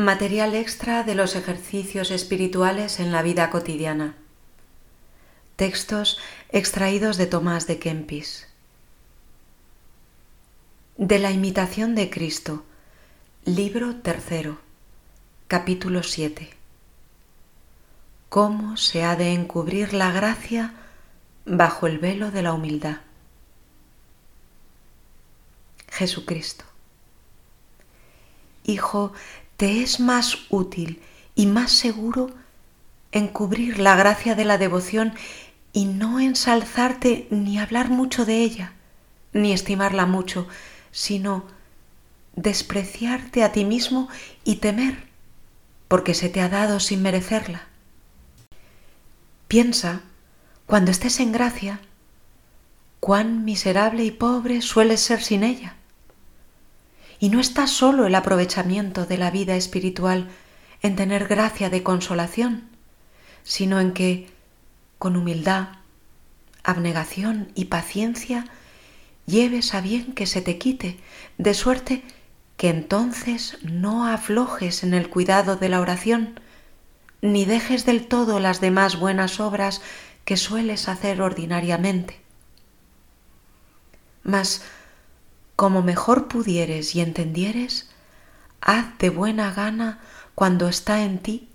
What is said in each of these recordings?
Material extra de los ejercicios espirituales en la vida cotidiana. Textos extraídos de Tomás de Kempis. De la imitación de Cristo. Libro tercero. Capítulo 7. Cómo se ha de encubrir la gracia bajo el velo de la humildad. Jesucristo. Hijo, te es más útil y más seguro encubrir la gracia de la devoción y no ensalzarte ni hablar mucho de ella, ni estimarla mucho, sino despreciarte a ti mismo y temer, porque se te ha dado sin merecerla. Piensa, cuando estés en gracia, cuán miserable y pobre sueles ser sin ella. Y no está solo el aprovechamiento de la vida espiritual en tener gracia de consolación, sino en que, con humildad, abnegación y paciencia, lleves a bien que se te quite, de suerte que entonces no aflojes en el cuidado de la oración, ni dejes del todo las demás buenas obras que sueles hacer ordinariamente. Mas como mejor pudieres y entendieres, haz de buena gana cuando está en ti,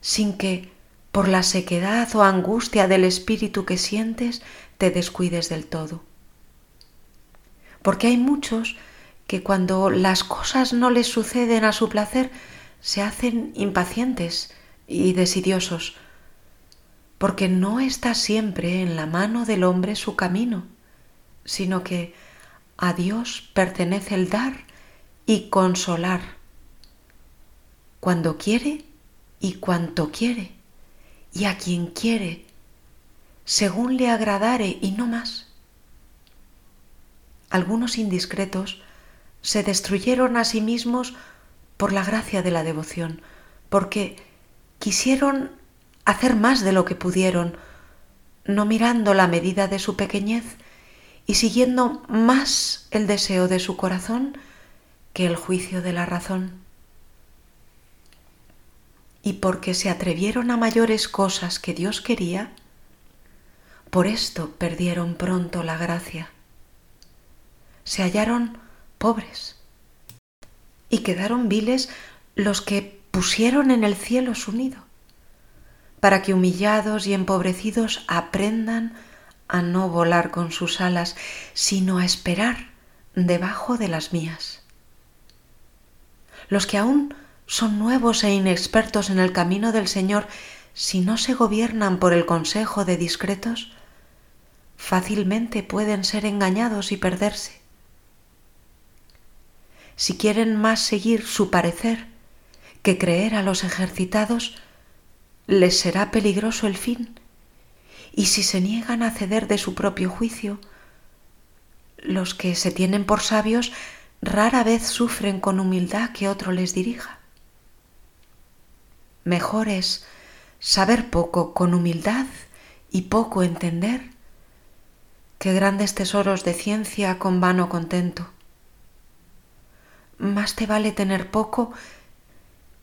sin que, por la sequedad o angustia del espíritu que sientes, te descuides del todo. Porque hay muchos que cuando las cosas no les suceden a su placer, se hacen impacientes y desidiosos, porque no está siempre en la mano del hombre su camino, sino que a Dios pertenece el dar y consolar, cuando quiere y cuanto quiere, y a quien quiere, según le agradare y no más. Algunos indiscretos se destruyeron a sí mismos por la gracia de la devoción, porque quisieron hacer más de lo que pudieron, no mirando la medida de su pequeñez, y siguiendo más el deseo de su corazón que el juicio de la razón. Y porque se atrevieron a mayores cosas que Dios quería, por esto perdieron pronto la gracia. Se hallaron pobres y quedaron viles los que pusieron en el cielo su nido, para que humillados y empobrecidos aprendan a no volar con sus alas, sino a esperar debajo de las mías. Los que aún son nuevos e inexpertos en el camino del Señor, si no se gobiernan por el consejo de discretos, fácilmente pueden ser engañados y perderse. Si quieren más seguir su parecer que creer a los ejercitados, les será peligroso el fin y si se niegan a ceder de su propio juicio, los que se tienen por sabios rara vez sufren con humildad que otro les dirija. Mejor es saber poco con humildad y poco entender que grandes tesoros de ciencia con vano contento. Más te vale tener poco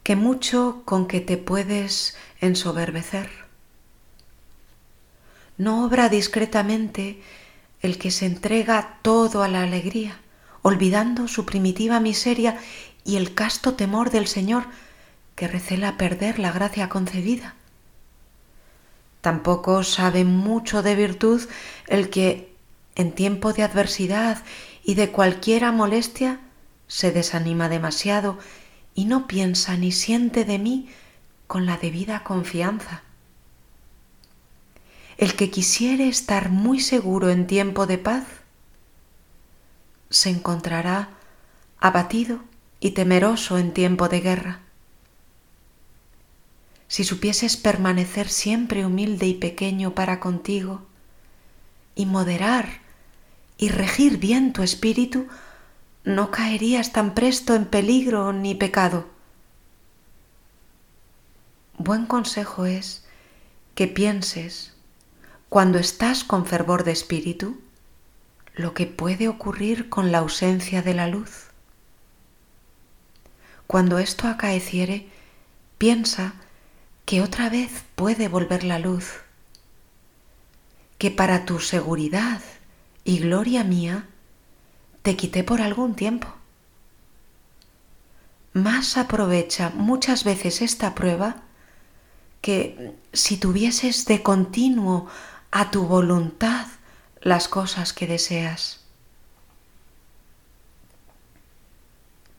que mucho con que te puedes ensoberbecer no obra discretamente el que se entrega todo a la alegría, olvidando su primitiva miseria y el casto temor del Señor que recela perder la gracia concedida. Tampoco sabe mucho de virtud el que en tiempo de adversidad y de cualquiera molestia se desanima demasiado y no piensa ni siente de mí con la debida confianza. El que quisiere estar muy seguro en tiempo de paz, se encontrará abatido y temeroso en tiempo de guerra. Si supieses permanecer siempre humilde y pequeño para contigo, y moderar y regir bien tu espíritu, no caerías tan presto en peligro ni pecado. Buen consejo es que pienses cuando estás con fervor de espíritu, lo que puede ocurrir con la ausencia de la luz. cuando esto acaeciere, piensa que otra vez puede volver la luz, que para tu seguridad y gloria mía te quité por algún tiempo. Más aprovecha muchas veces esta prueba que si tuvieses de continuo a tu voluntad las cosas que deseas.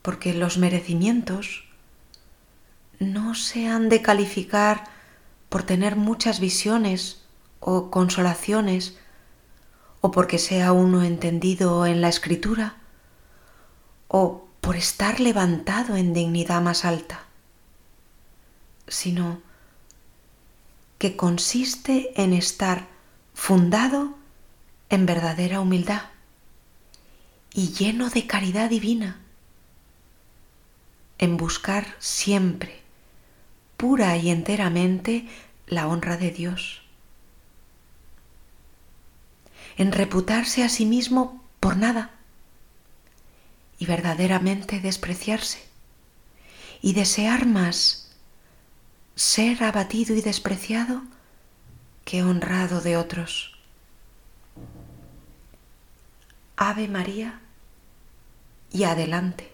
Porque los merecimientos no se han de calificar por tener muchas visiones o consolaciones o porque sea uno entendido en la escritura o por estar levantado en dignidad más alta, sino que consiste en estar fundado en verdadera humildad y lleno de caridad divina, en buscar siempre, pura y enteramente, la honra de Dios, en reputarse a sí mismo por nada y verdaderamente despreciarse y desear más ser abatido y despreciado que honrado de otros. Ave María y adelante.